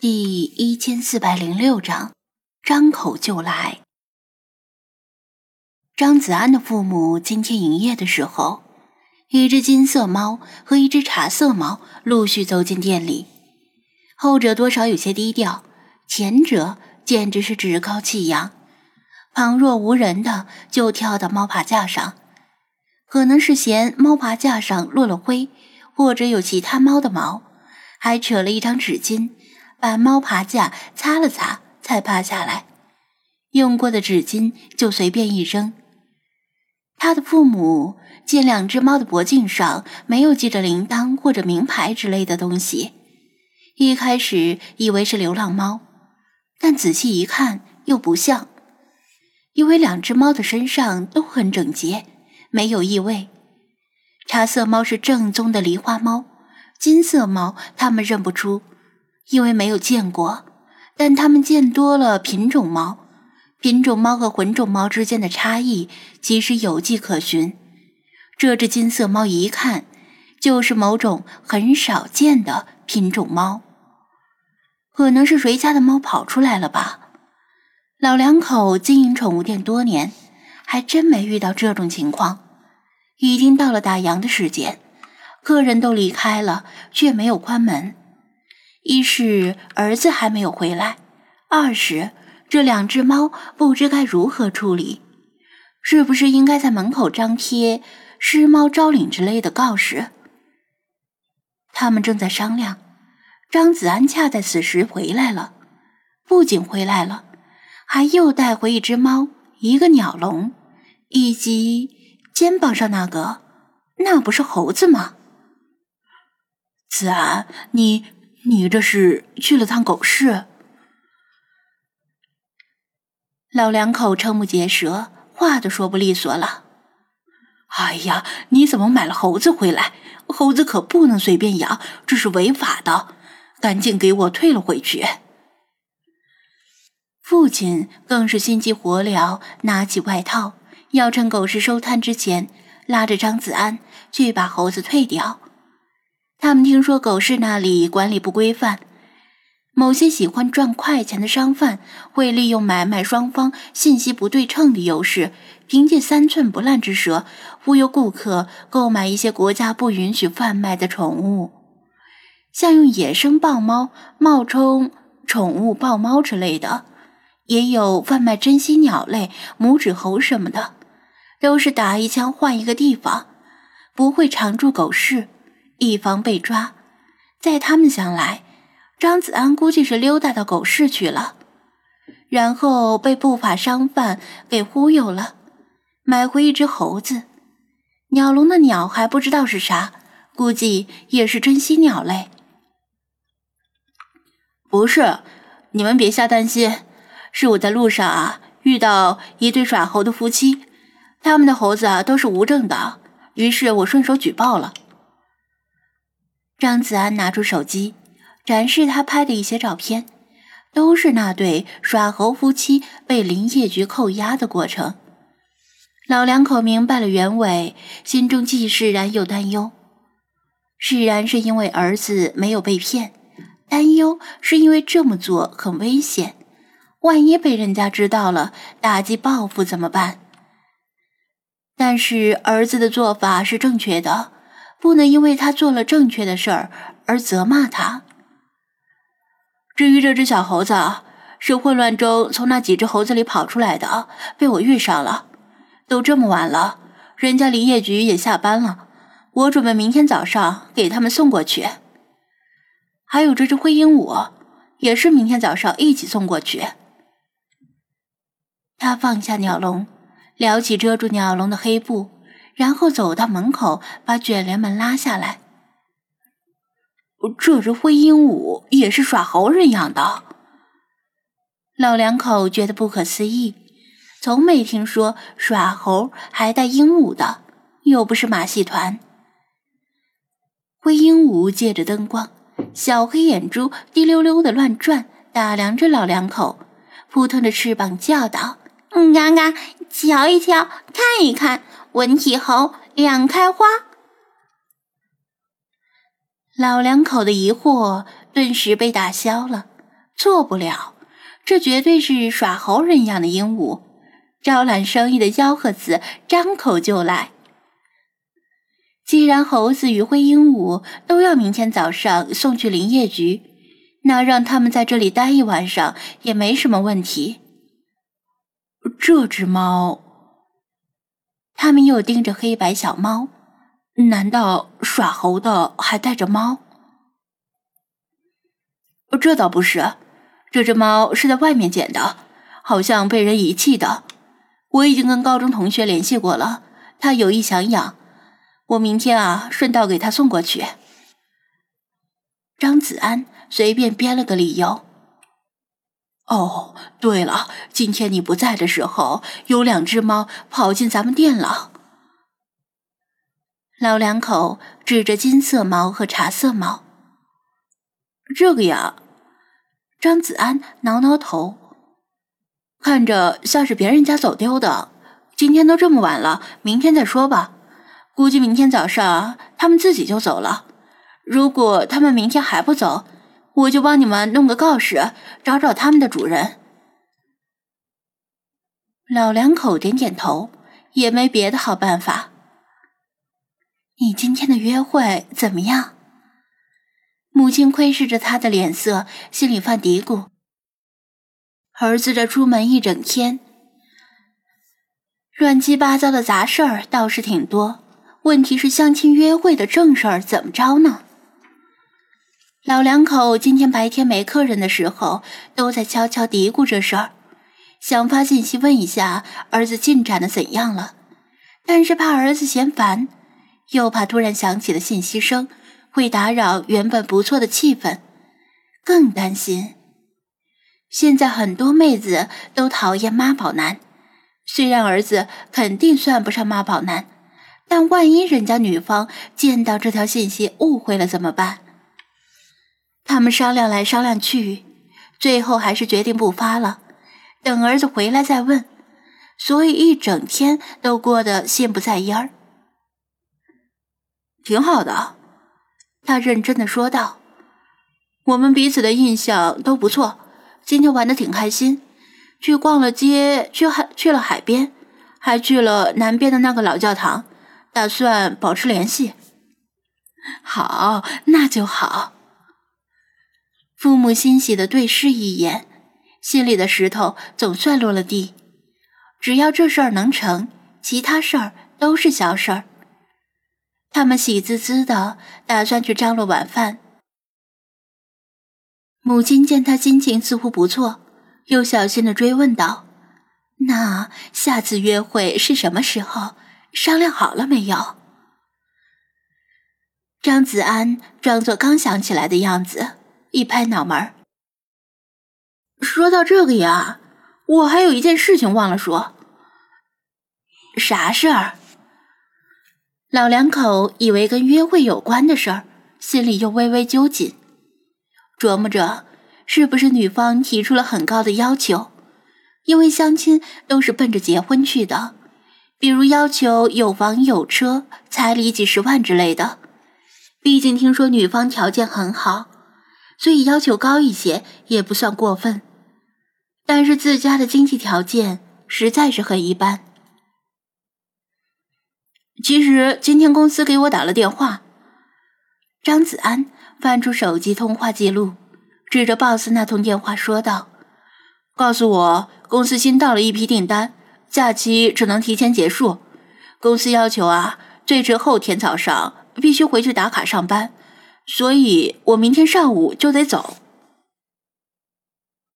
第一千四百零六章，张口就来。张子安的父母今天营业的时候，一只金色猫和一只茶色猫陆续走进店里，后者多少有些低调，前者简直是趾高气扬，旁若无人的就跳到猫爬架上，可能是嫌猫爬架上落了灰，或者有其他猫的毛，还扯了一张纸巾。把猫爬架擦了擦，才趴下来。用过的纸巾就随便一扔。他的父母见两只猫的脖颈上没有系着铃铛或者名牌之类的东西，一开始以为是流浪猫，但仔细一看又不像，因为两只猫的身上都很整洁，没有异味。茶色猫是正宗的狸花猫，金色猫他们认不出。因为没有见过，但他们见多了品种猫。品种猫和混种猫之间的差异其实有迹可循。这只金色猫一看就是某种很少见的品种猫，可能是谁家的猫跑出来了吧？老两口经营宠物店多年，还真没遇到这种情况。已经到了打烊的时间，客人都离开了，却没有关门。一是儿子还没有回来，二是这两只猫不知该如何处理，是不是应该在门口张贴“失猫招领”之类的告示？他们正在商量，张子安恰在此时回来了，不仅回来了，还又带回一只猫、一个鸟笼，以及肩膀上那个，那不是猴子吗？子安，你。你这是去了趟狗市？老两口瞠目结舌，话都说不利索了。哎呀，你怎么买了猴子回来？猴子可不能随便养，这是违法的，赶紧给我退了回去。父亲更是心急火燎，拿起外套，要趁狗市收摊之前，拉着张子安去把猴子退掉。他们听说狗市那里管理不规范，某些喜欢赚快钱的商贩会利用买卖双方信息不对称的优势，凭借三寸不烂之舌忽悠顾客购买一些国家不允许贩卖的宠物，像用野生豹猫冒充宠物豹猫之类的，也有贩卖珍稀鸟类、拇指猴什么的，都是打一枪换一个地方，不会常驻狗市。以防被抓，在他们想来，张子安估计是溜达到狗市去了，然后被不法商贩给忽悠了，买回一只猴子。鸟笼的鸟还不知道是啥，估计也是珍稀鸟类。不是，你们别瞎担心，是我在路上啊遇到一对耍猴的夫妻，他们的猴子啊都是无证的，于是我顺手举报了。张子安拿出手机，展示他拍的一些照片，都是那对耍猴夫妻被林业局扣押的过程。老两口明白了原委，心中既释然又担忧。释然是因为儿子没有被骗，担忧是因为这么做很危险，万一被人家知道了，打击报复怎么办？但是儿子的做法是正确的。不能因为他做了正确的事儿而责骂他。至于这只小猴子，是混乱中从那几只猴子里跑出来的，被我遇上了。都这么晚了，人家林业局也下班了，我准备明天早上给他们送过去。还有这只灰鹦鹉，也是明天早上一起送过去。他放下鸟笼，撩起遮住鸟笼的黑布。然后走到门口，把卷帘门拉下来。这只灰鹦鹉也是耍猴人养的。老两口觉得不可思议，从没听说耍猴还带鹦鹉的，又不是马戏团。灰鹦鹉借着灯光，小黑眼珠滴溜溜的乱转，打量着老两口，扑腾着翅膀叫道：“嗯嘎嘎，瞧一瞧，看一看。”文体猴两开花，老两口的疑惑顿时被打消了。做不了，这绝对是耍猴人样的鹦鹉，招揽生意的吆喝子，张口就来。既然猴子与灰鹦鹉都要明天早上送去林业局，那让他们在这里待一晚上也没什么问题。这只猫，他们又盯着黑白小猫，难道耍猴的还带着猫？这倒不是，这只猫是在外面捡的，好像被人遗弃的。我已经跟高中同学联系过了，他有意想养。我明天啊，顺道给他送过去。张子安随便编了个理由。哦，对了，今天你不在的时候，有两只猫跑进咱们店了。老两口指着金色猫和茶色猫。这个呀，张子安挠挠头，看着像是别人家走丢的。今天都这么晚了，明天再说吧。估计明天早上他们自己就走了。如果他们明天还不走，我就帮你们弄个告示，找找他们的主人。老两口点点头，也没别的好办法。你今天的约会怎么样？母亲窥视着他的脸色，心里犯嘀咕：儿子这出门一整天，乱七八糟的杂事儿倒是挺多。问题是相亲约会的正事儿怎么着呢？老两口今天白天没客人的时候，都在悄悄嘀咕这事儿，想发信息问一下儿子进展的怎样了，但是怕儿子嫌烦，又怕突然响起的信息声会打扰原本不错的气氛，更担心。现在很多妹子都讨厌妈宝男，虽然儿子肯定算不上妈宝男。但万一人家女方见到这条信息误会了怎么办？他们商量来商量去，最后还是决定不发了，等儿子回来再问。所以一整天都过得心不在焉儿。挺好的，他认真的说道：“我们彼此的印象都不错，今天玩的挺开心，去逛了街，去海去了海边，还去了南边的那个老教堂。”打算保持联系。好，那就好。父母欣喜的对视一眼，心里的石头总算落了地。只要这事儿能成，其他事儿都是小事儿。他们喜滋滋的打算去张罗晚饭。母亲见他心情似乎不错，又小心的追问道：“那下次约会是什么时候？”商量好了没有？张子安装作刚想起来的样子，一拍脑门说到这个呀，我还有一件事情忘了说。啥事儿？老两口以为跟约会有关的事儿，心里又微微揪紧，琢磨着是不是女方提出了很高的要求，因为相亲都是奔着结婚去的。比如要求有房有车、彩礼几十万之类的，毕竟听说女方条件很好，所以要求高一些也不算过分。但是自家的经济条件实在是很一般。其实今天公司给我打了电话，张子安翻出手机通话记录，指着 boss 那通电话说道：“告诉我公司新到了一批订单。”假期只能提前结束，公司要求啊，最迟后天早上必须回去打卡上班，所以我明天上午就得走。